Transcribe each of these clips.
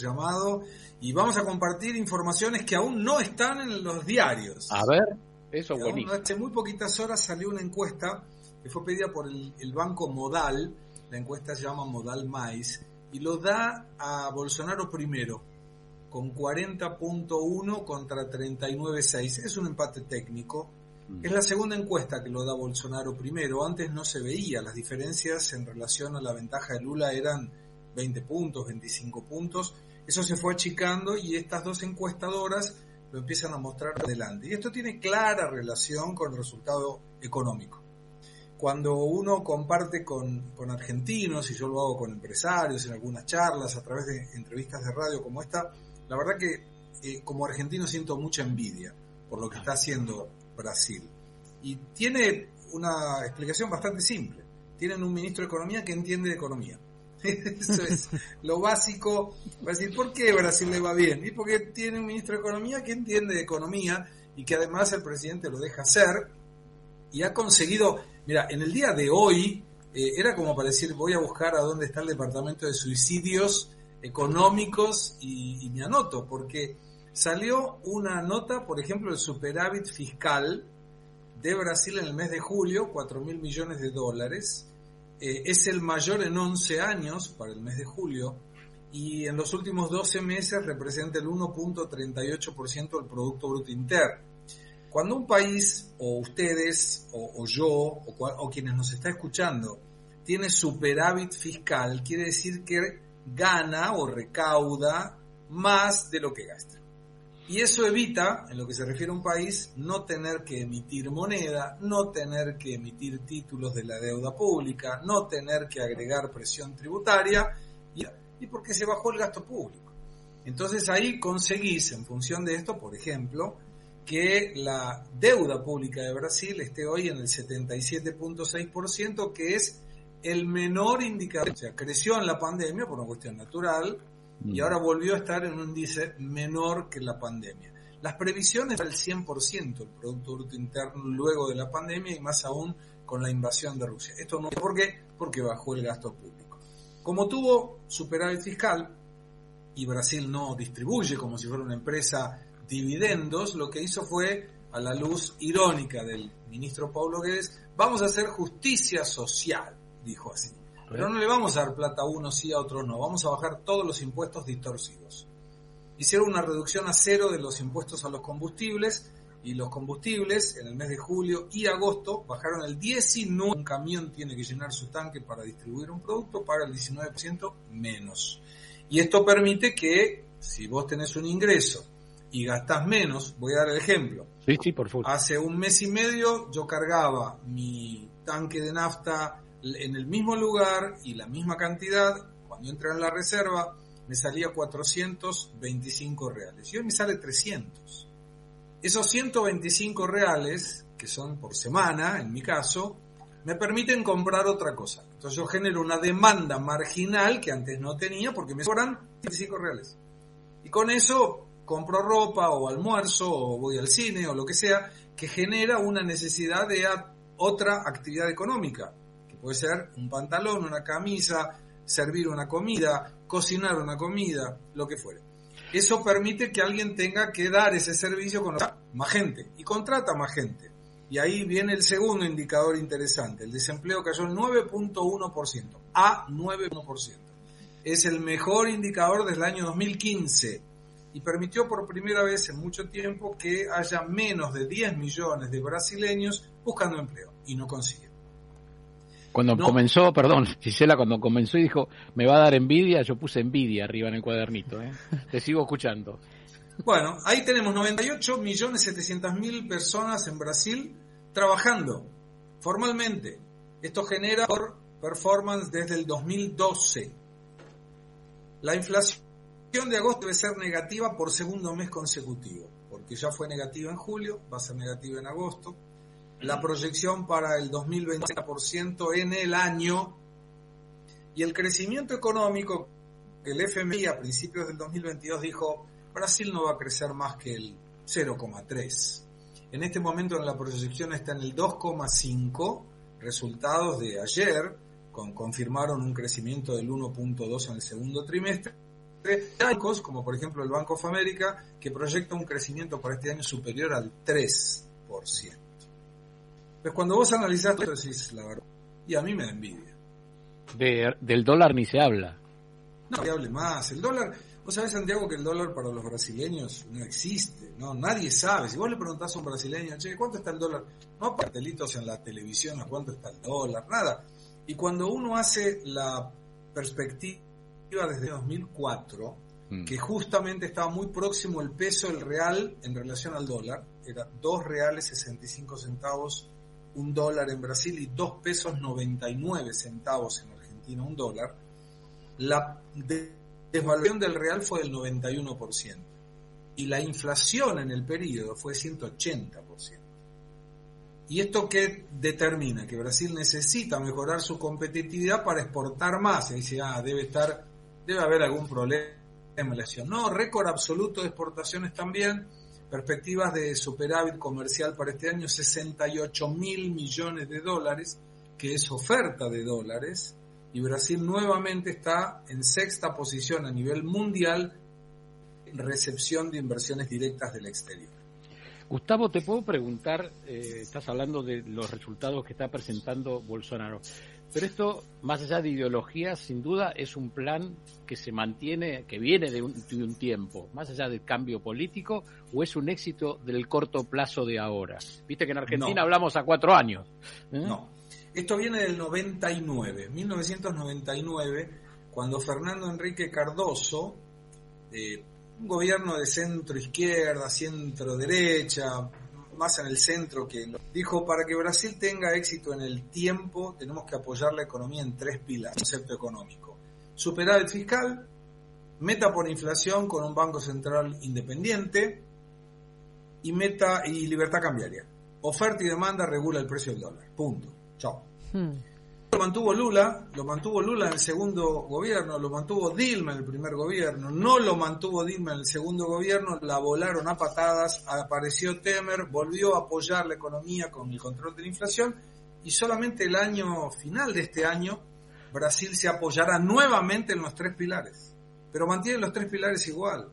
llamado y vamos a compartir informaciones que aún no están en los diarios. A ver, eso es Hace muy poquitas horas salió una encuesta que fue pedida por el, el banco Modal, la encuesta se llama Modal Mais, y lo da a Bolsonaro primero, con 40.1 contra 39.6. Es un empate técnico. Mm. Es la segunda encuesta que lo da Bolsonaro primero. Antes no se veía. Las diferencias en relación a la ventaja de Lula eran 20 puntos, 25 puntos. Eso se fue achicando y estas dos encuestadoras lo empiezan a mostrar adelante. Y esto tiene clara relación con el resultado económico cuando uno comparte con, argentinos, y yo lo hago con empresarios en algunas charlas, a través de entrevistas de radio como esta, la verdad que eh, como argentino siento mucha envidia por lo que está haciendo Brasil. Y tiene una explicación bastante simple. Tienen un ministro de Economía que entiende de economía. Eso es lo básico. Va a decir, ¿por qué Brasil le va bien? Y porque tiene un ministro de Economía que entiende de economía y que además el presidente lo deja hacer y ha conseguido Mira, en el día de hoy eh, era como para decir, voy a buscar a dónde está el departamento de suicidios económicos y, me anoto, porque salió una nota, por ejemplo, el superávit fiscal de Brasil en el mes de julio, 4 mil millones de dólares. Eh, es el mayor en 11 años para el mes de julio y en los últimos 12 meses representa el 1.38% del Producto Bruto Interno. Cuando un país, o ustedes, o, yo, o, quienes nos está escuchando, tiene superávit fiscal, quiere decir que gana o recauda más de lo que gasta. Y eso evita, en lo que se refiere a un país, no tener que emitir moneda, no tener que emitir títulos de la deuda pública, no tener que agregar presión tributaria y, y porque se bajó el gasto público. Entonces ahí conseguís, en función de esto, por ejemplo, que la deuda pública de Brasil esté hoy en el 77.6%, que es el menor indicador. O sea, creció en la pandemia por una cuestión natural y mm. ahora volvió a estar en un índice menor que la pandemia. Las previsiones del 100% el Producto Bruto Interno luego de la pandemia y más aún con la invasión de Rusia. Esto no ¿por qué? Porque bajó el gasto público. Como tuvo superávit fiscal y Brasil no distribuye como si fuera una empresa dividendos, lo que hizo fue, a la luz irónica del ministro Paulo Guedes, vamos a hacer justicia social, dijo así. Pero no le vamos a dar plata a unos sí, a otros no, vamos a bajar todos los impuestos distorsivos. Hicieron una reducción a cero de los impuestos a los combustibles y los combustibles en el mes de julio y agosto bajaron el 19%. Un camión tiene que llenar su tanque para distribuir un producto, paga el 19% menos. Y esto permite que si vos tenés un ingreso y gastás menos, voy a dar el ejemplo. Sí, sí, por favor. Hace un mes y medio yo cargaba mi tanque de nafta en el mismo lugar y la misma cantidad, cuando entré en la reserva, me salía 425 reales. Y hoy me sale 300. Esos 125 reales, que son por semana, en mi caso, me permiten comprar otra cosa. Entonces yo genero una demanda marginal que antes no tenía porque me sobran 25 reales. Y con eso compro ropa o almuerzo o voy al cine o lo que sea, que genera una necesidad de otra actividad económica, puede ser un pantalón, una camisa, servir una comida, cocinar una comida, lo que fuere. Eso permite que alguien tenga que dar ese servicio con más gente y contrata más gente. Y ahí viene el segundo indicador interesante. El desempleo cayó el 9.1%, a 9.1%. Es el mejor indicador desde el año 2015 y permitió por primera vez en mucho tiempo que haya menos de 10 millones de brasileños buscando empleo y no consiguen. Cuando comenzó, perdón, Gisela, cuando comenzó y dijo, me va a dar envidia, yo puse envidia arriba en el cuadernito. ¿eh? Te sigo escuchando. Bueno, ahí tenemos 98 millones 700 mil personas en Brasil trabajando formalmente. Esto genera por performance desde el 2012. La inflación de agosto debe ser negativa por segundo mes consecutivo, porque ya fue negativa en julio, va a ser negativa en agosto. La proyección para el 2020% en el año y el crecimiento económico que el FMI a principios del 2022 dijo, Brasil no va a crecer más que el 0,3. En este momento en la proyección está en el 2,5, resultados de ayer, con, confirmaron un crecimiento del 1.2 en el segundo trimestre bancos, como por ejemplo el Banco of America, que proyecta un crecimiento para este año superior al 3%. Pues cuando vos analizás esto decís la verdad, y a mí me da envidia. del dólar ni se habla. No, que hable más. El dólar, vos sabés, Santiago, que el dólar para los brasileños no existe, ¿no? Nadie sabe. Si vos le preguntás a un brasileño, che, ¿cuánto está el dólar? No cartelitos en la televisión a cuánto está el dólar, nada. Y cuando uno hace la perspectiva desde 2004, mm. que justamente estaba muy próximo el peso del real en relación al dólar, era 2 reales 65 centavos un dólar en Brasil y 2 pesos 99 centavos en Argentina un dólar, la desvaluación del real fue del 91% y la inflación en el periodo fue 180%. ¿Y esto qué determina? Que Brasil necesita mejorar su competitividad para exportar más. Y dice, ah, debe estar, debe haber algún problema en la No, récord absoluto de exportaciones también. Perspectivas de superávit comercial para este año, 68 mil millones de dólares, que es oferta de dólares. Y Brasil nuevamente está en sexta posición a nivel mundial en recepción de inversiones directas del exterior. Gustavo, te puedo preguntar, eh, estás hablando de los resultados que está presentando Bolsonaro, pero esto, más allá de ideología, sin duda es un plan que se mantiene, que viene de un, tiempo, más allá del cambio político, o es un éxito del corto plazo de ahora. Viste que en Argentina hablamos a cuatro años. ¿eh? No, esto viene del 99, 1999, cuando Fernando Enrique Cardoso eh, un gobierno de centro izquierda, centro derecha, más en el centro que dijo para que Brasil tenga éxito en el tiempo tenemos que apoyar la economía en tres pilares, concepto económico. Superávit fiscal, meta por inflación con un banco central independiente y meta y libertad cambiaria. Oferta y demanda regula el precio del dólar. Punto. Chao. Hmm lo mantuvo Lula, lo mantuvo Lula en el segundo gobierno, lo mantuvo Dilma en el primer gobierno, no lo mantuvo Dilma en el segundo gobierno, la volaron a patadas, apareció Temer, volvió a apoyar la economía con el control de la inflación y solamente el año final de este año Brasil se apoyará nuevamente en los tres pilares, pero mantiene los tres pilares igual.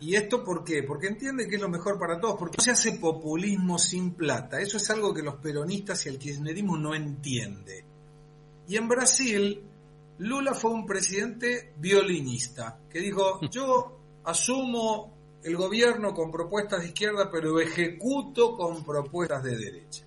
¿Y esto por qué? Porque entiende que es lo mejor para todos, porque no se hace populismo sin plata. Eso es algo que los peronistas y el kirchnerismo no entiende. Y en Brasil, Lula fue un presidente violinista, que dijo, yo asumo el gobierno con propuestas de izquierda, pero ejecuto con propuestas de derecha.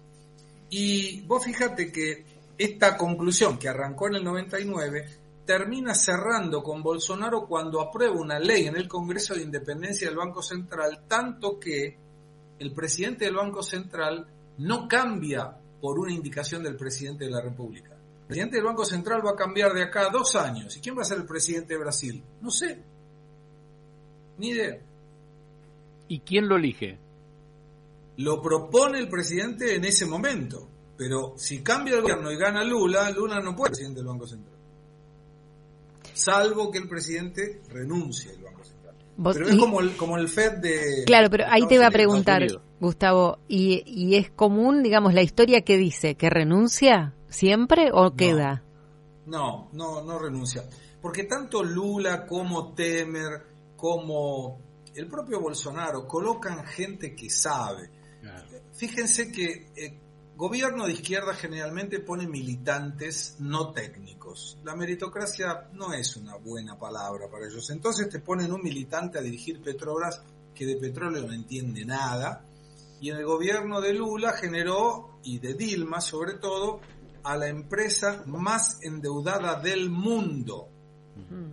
Y vos fíjate que esta conclusión que arrancó en el 99 termina cerrando con Bolsonaro cuando aprueba una ley en el Congreso de Independencia del Banco Central, tanto que el presidente del Banco Central no cambia por una indicación del presidente de la República. El presidente del Banco Central va a cambiar de acá a dos años. ¿Y quién va a ser el presidente de Brasil? No sé. Ni idea. ¿Y quién lo elige? Lo propone el presidente en ese momento. Pero si cambia el gobierno y gana Lula, Lula no puede ser presidente del Banco Central salvo que el presidente renuncie al Banco Central. Pero es como el, como el FED de... Claro, pero ahí te iba a preguntar, Gustavo, ¿y, ¿y es común, digamos, la historia que dice que renuncia siempre o queda? No, no, no renuncia. Porque tanto Lula como Temer, como el propio Bolsonaro, colocan gente que sabe. Fíjense que eh, Gobierno de izquierda generalmente pone militantes no técnicos. La meritocracia no es una buena palabra para ellos. Entonces te ponen un militante a dirigir Petrobras que de petróleo no entiende nada. Y en el gobierno de Lula generó, y de Dilma sobre todo, a la empresa más endeudada del mundo.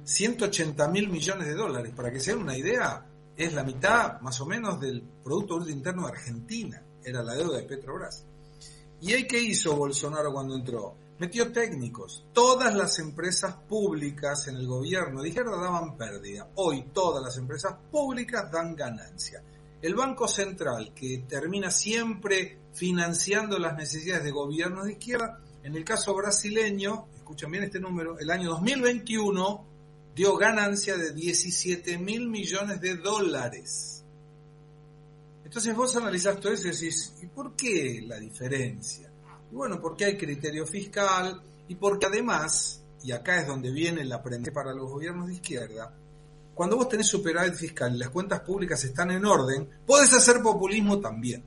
180 mil millones de dólares. Para que se den una idea, es la mitad más o menos del Producto Interno de Argentina. Era la deuda de Petrobras. ¿Y ahí qué hizo Bolsonaro cuando entró? Metió técnicos. Todas las empresas públicas en el gobierno de izquierda daban pérdida. Hoy todas las empresas públicas dan ganancia. El Banco Central, que termina siempre financiando las necesidades de gobiernos de izquierda, en el caso brasileño, escuchen bien este número, el año 2021 dio ganancia de 17 mil millones de dólares. Entonces vos analizás todo eso y decís, ¿y por qué la diferencia? Y bueno, porque hay criterio fiscal y porque además, y acá es donde viene el aprendizaje para los gobiernos de izquierda, cuando vos tenés superávit fiscal y las cuentas públicas están en orden, podés hacer populismo también.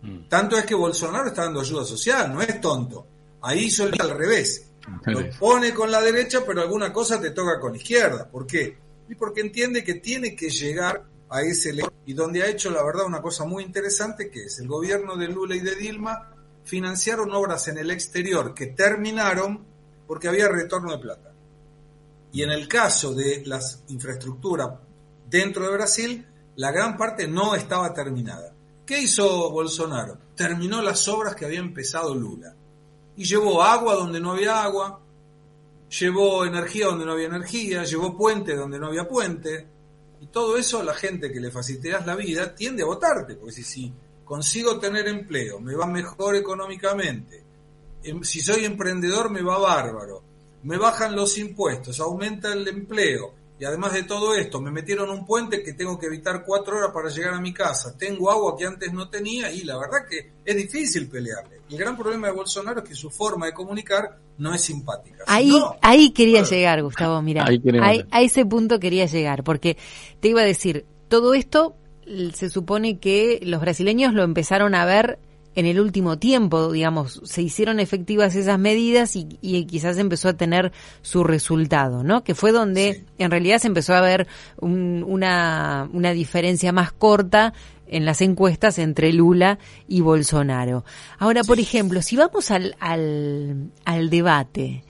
Mm. Tanto es que Bolsonaro está dando ayuda social, no es tonto. Ahí hizo al revés. Lo pone con la derecha, pero alguna cosa te toca con la izquierda. ¿Por qué? Y porque entiende que tiene que llegar a ese y donde ha hecho la verdad una cosa muy interesante que es el gobierno de Lula y de Dilma financiaron obras en el exterior que terminaron porque había retorno de plata. Y en el caso de las infraestructuras dentro de Brasil, la gran parte no estaba terminada. ¿Qué hizo Bolsonaro? Terminó las obras que había empezado Lula. Y llevó agua donde no había agua, llevó energía donde no había energía, llevó puente donde no había puente. Y todo eso la gente que le facilitas la vida tiende a votarte, porque si, si consigo tener empleo, me va mejor económicamente, em, si soy emprendedor me va bárbaro, me bajan los impuestos, aumenta el empleo, y además de todo esto, me metieron un puente que tengo que evitar cuatro horas para llegar a mi casa, tengo agua que antes no tenía y la verdad que es difícil pelearle. El gran problema de Bolsonaro es que su forma de comunicar no es simpática. Ahí, ahí quería llegar, Gustavo, mira, a ese punto quería llegar, porque te iba a decir, todo esto se supone que los brasileños lo empezaron a ver en el último tiempo, digamos, se hicieron efectivas esas medidas y, quizás empezó a tener su resultado, ¿no? Que fue donde en realidad se empezó a ver una, una diferencia más corta en las encuestas entre Lula y Bolsonaro. Ahora, por ejemplo, si vamos al, al, al debate,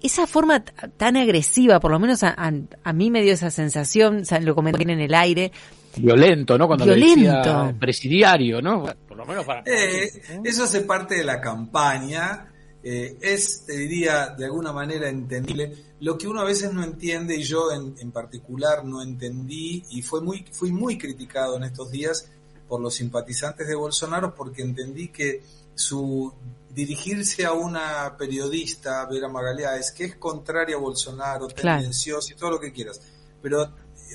esa forma tan agresiva, por lo menos a, a, mí me dio esa sensación, lo comenté en el aire, violento, ¿no? Cuando Violento. presidiario, ¿no? Por lo menos para... Eh, eso hace parte de la campaña. Eh, es, te diría, de alguna manera entendible. Lo que uno a veces no entiende, y yo en, en, particular no entendí, y fue muy, fui muy criticado en estos días por los simpatizantes de Bolsonaro, porque entendí que su dirigirse a una periodista, Vera Magalhães, que es contraria a Bolsonaro, tendenciosa y todo lo que quieras, pero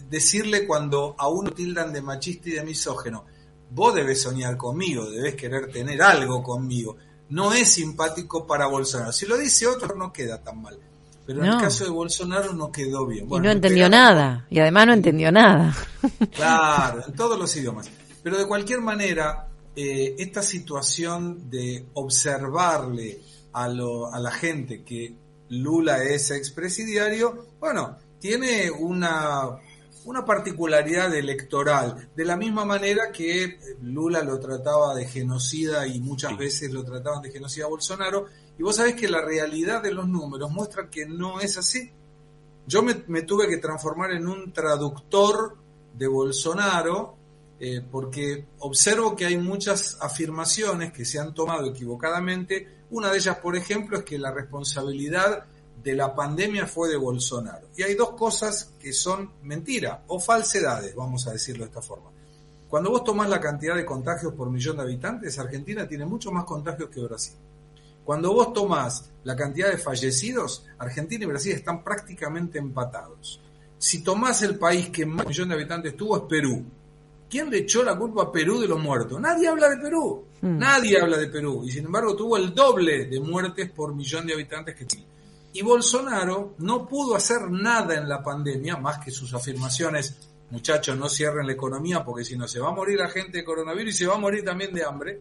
decirle cuando a uno tildan de machista y de misógeno, vos debes soñar conmigo, debes querer tener algo conmigo. No es simpático para Bolsonaro. Si lo dice otro no queda tan mal. Pero en el caso de Bolsonaro no quedó bien. y no entendió nada. Y además no entendió nada. Claro, en todos los idiomas. Pero de cualquier manera, eh, esta situación de observarle a, lo, a la gente que Lula es expresidiario, bueno, tiene una una particularidad electoral, de la misma manera que eh, Lula lo trataba de genocida y muchas veces lo trataban de genocida a Bolsonaro, y vos sabés que la realidad de los números muestra que no es así. Yo me, tuve que transformar en un traductor de Bolsonaro eh, porque observo que hay muchas afirmaciones que se han tomado equivocadamente. Una de ellas, por ejemplo, es que la responsabilidad de la pandemia fue de Bolsonaro. Y hay dos cosas que son mentira o falsedades, vamos a decirlo de esta forma. Cuando vos tomás la cantidad de contagios por millón de habitantes, Argentina tiene mucho más contagios que Brasil. Cuando vos tomás la cantidad de fallecidos, Argentina y Brasil están prácticamente empatados. Si tomás el país que más millón de habitantes tuvo es Perú. ¿Quién le echó la culpa a Perú de los muertos? Nadie habla de Perú. Hmm. Nadie habla de Perú. Y sin embargo tuvo el doble de muertes por millón de habitantes que Chile. Y Bolsonaro no pudo hacer nada en la pandemia, más que sus afirmaciones, muchachos, no cierren la economía porque si no se va a morir la gente de coronavirus y se va a morir también de hambre.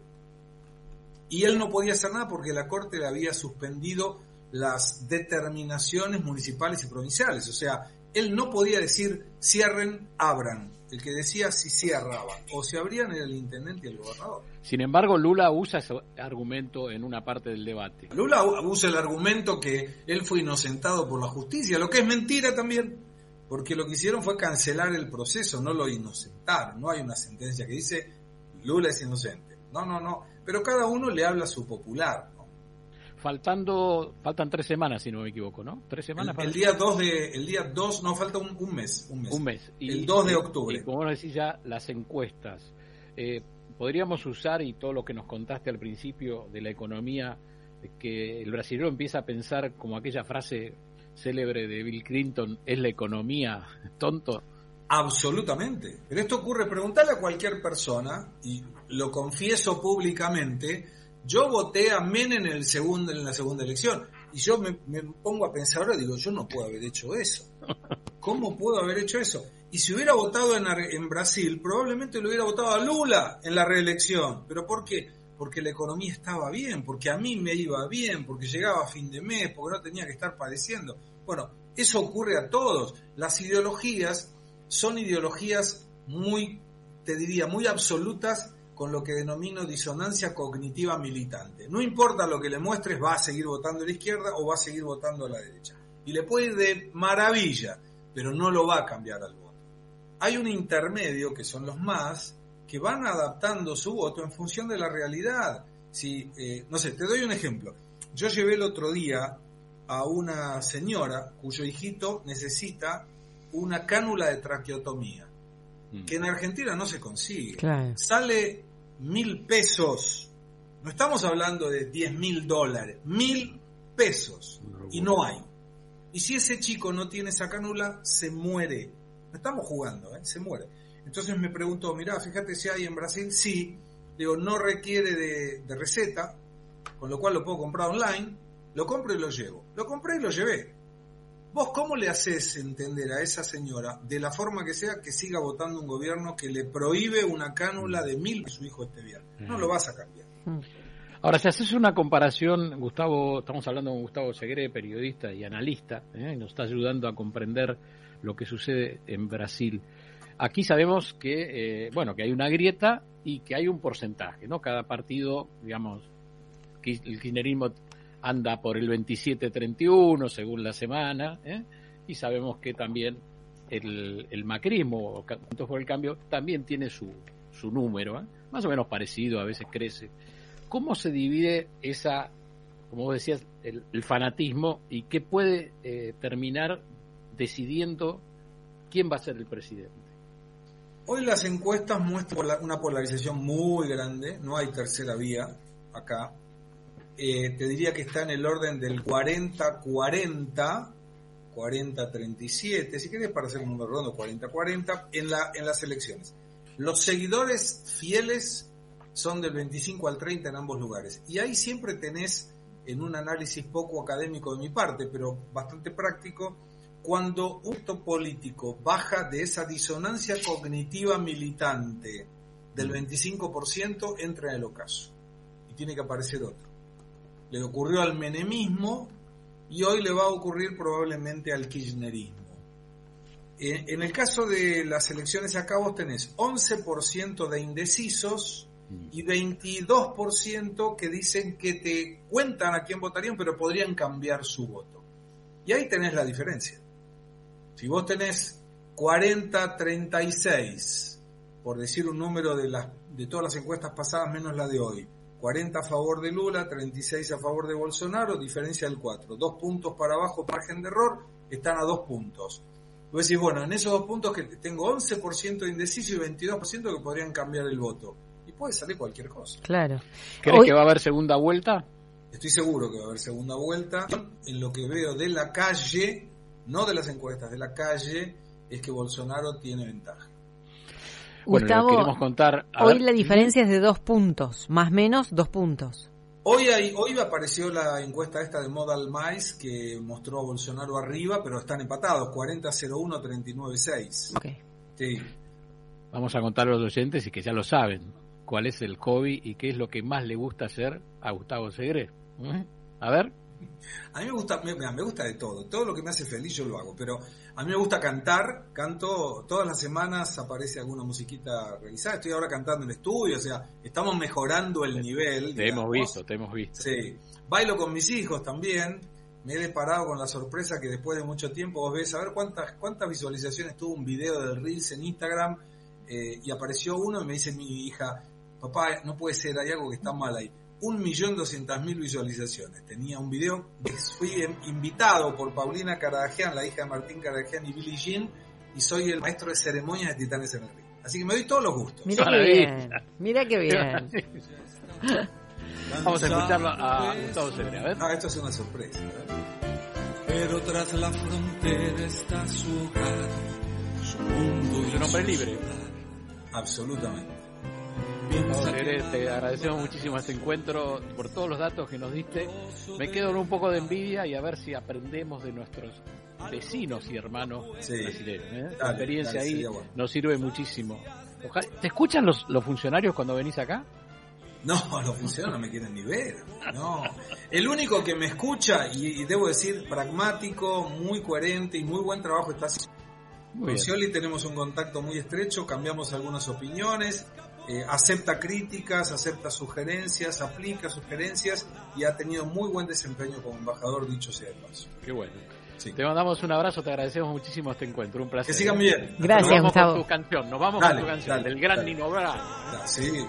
Y él no podía hacer nada porque la Corte le había suspendido las determinaciones municipales y provinciales. O sea, él no podía decir cierren, abran. El que decía si cerraban o se abrían era el intendente y el gobernador. Sin embargo, Lula usa ese argumento en una parte del debate. Lula usa el argumento que él fue inocentado por la justicia, lo que es mentira también, porque lo que hicieron fue cancelar el proceso, no lo inocentaron. No hay una sentencia que dice Lula es inocente. No, no, no. Pero cada uno le habla a su popular. Faltando, faltan tres semanas, si no me equivoco, ¿no? Tres semanas. El, día 2 de, el día 2, no, falta un, mes, un mes. Un mes. el 2 de octubre. Y como decís ya, las encuestas. Eh, podríamos usar, y todo lo que nos contaste al principio de la economía, que el brasileño empieza a pensar como aquella frase célebre de Bill Clinton, es la economía, tonto. Absolutamente. Pero esto ocurre, preguntarle a cualquier persona, y lo confieso públicamente, yo voté a Menem en, el segundo, en la segunda elección. Y yo me, pongo a pensar ahora, digo, yo no puedo haber hecho eso. ¿Cómo puedo haber hecho eso? Y si hubiera votado en, Brasil, probablemente lo hubiera votado a Lula en la reelección. ¿Pero por qué? Porque la economía estaba bien, porque a mí me iba bien, porque llegaba a fin de mes, porque no tenía que estar padeciendo. Bueno, eso ocurre a todos. Las ideologías son ideologías muy, te diría, muy absolutas con lo que denomino disonancia cognitiva militante. No importa lo que le muestres, va a seguir votando a la izquierda o va a seguir votando a la derecha. Y le puede ir de maravilla, pero no lo va a cambiar al voto. Hay un intermedio, que son los más, que van adaptando su voto en función de la realidad. Si, eh, no sé, te doy un ejemplo. Yo llevé el otro día a una señora cuyo hijito necesita una cánula de traqueotomía, mm. que en Argentina no se consigue. Sale mil pesos. No estamos hablando de diez mil dólares, mil pesos. Y no hay. Y si ese chico no tiene esa cánula, se muere. No estamos jugando, ¿eh? se muere. Entonces me pregunto, mirá, fíjate si hay en Brasil, sí. Digo, no requiere de, de receta, con lo cual lo puedo comprar online. Lo compro y lo llevo. Lo compré y lo llevé. ¿Vos cómo le haces entender a esa señora, de la forma que sea, que siga votando un gobierno que le prohíbe una cánula de mil que su hijo esté bien? No lo vas a cambiar. Ahora, si haces una comparación, Gustavo, estamos hablando con Gustavo Segre, periodista y analista, ¿eh? nos está ayudando a comprender lo que sucede en Brasil. Aquí sabemos que, eh, bueno, que hay una grieta y que hay un porcentaje, ¿no? Cada partido, digamos, el kirchnerismo anda por el 27-31 según la semana, ¿eh? y sabemos que también el, el macrismo, Juntos por el Cambio, también tiene su, su número, ¿eh? más o menos parecido, a veces crece. ¿Cómo se divide esa, como vos decías, el, fanatismo y qué puede eh, terminar decidiendo quién va a ser el presidente? Hoy las encuestas muestran una polarización muy grande, no hay tercera vía acá, eh, te diría que está en el orden del 40-40, 40-37, si querés para hacer un número redondo, 40-40, en, la, en las elecciones. Los seguidores fieles son del 25 al 30 en ambos lugares. Y ahí siempre tenés, en un análisis poco académico de mi parte, pero bastante práctico, cuando un político baja de esa disonancia cognitiva militante del 25%, entra en el ocaso. Y tiene que aparecer otro le ocurrió al menemismo y hoy le va a ocurrir probablemente al kirchnerismo. En el caso de las elecciones a cabo tenés 11% de indecisos y 22% que dicen que te cuentan a quién votarían, pero podrían cambiar su voto. Y ahí tenés la diferencia. Si vos tenés 40-36, por decir un número de, las, de todas las encuestas pasadas menos la de hoy, 40 a favor de Lula, 36 a favor de Bolsonaro, diferencia del 4. Dos puntos para abajo, margen de error, están a dos puntos. Vos decís, bueno, en esos dos puntos que tengo 11% de indeciso y 22% que podrían cambiar el voto. Y puede salir cualquier cosa. Claro. ¿Crees que va a haber segunda vuelta? Estoy seguro que va a haber segunda vuelta. En lo que veo de la calle, no de las encuestas, de la calle, es que Bolsonaro tiene ventaja. Gustavo, queremos contar. hoy la diferencia es de dos puntos, más o menos dos puntos. Hoy, hay, hoy apareció la encuesta esta de Modal Mice que mostró a Bolsonaro arriba, pero están empatados, 40-01, 39-6. Okay. Sí. Vamos a contar a los oyentes y que ya lo saben, cuál es el hobby y qué es lo que más le gusta hacer a Gustavo Segre. ¿Mm? A ver. A mí me gusta, me, me, gusta de todo, todo lo que me hace feliz yo lo hago, pero a mí me gusta cantar, canto todas las semanas aparece alguna musiquita realizada, estoy ahora cantando en el estudio, o sea, estamos mejorando el nivel. Te hemos visto, te hemos visto. Sí, bailo con mis hijos también, me he deparado con la sorpresa que después de mucho tiempo vos ves, a ver cuántas, cuántas visualizaciones tuvo un video de Reels en Instagram eh, y apareció uno y me dice mi hija, papá, no puede ser, hay algo que está mal ahí 1.200.000 visualizaciones. Tenía un video, fui invitado por Paulina Caradagian, la hija de Martín Caradagian y Billie Jean, y soy el maestro de ceremonias de Titanes en el Río. Así que me doy todos los gustos. Mira qué bien, mira qué bien. Vamos a escucharlo a Gustavo Cebre, a ver. Ah, esto es una sorpresa. Pero tras la frontera está su hogar, su mundo y un hombre libre. Absolutamente te agradecemos muchísimo este encuentro por todos los datos que nos diste. Me quedo con un poco de envidia y a ver si aprendemos de nuestros vecinos y hermanos brasileños. ¿eh? La experiencia ahí nos sirve muchísimo. ¿Te escuchan los, los funcionarios cuando venís acá? No, los funcionarios no me quieren ni ver. No. El único que me escucha, y, debo decir, pragmático, muy coherente y muy buen trabajo está haciendo. Con Scioli tenemos un contacto muy estrecho, cambiamos algunas opiniones, eh, acepta críticas, acepta sugerencias, aplica sugerencias y ha tenido muy buen desempeño como embajador, dicho sea de paso. Qué bueno. Te mandamos un abrazo, te agradecemos muchísimo este encuentro, un placer. Que sigan bien. Gracias, nos vamos Con tu canción, nos vamos con tu canción, del gran Nino Bravo. Sí.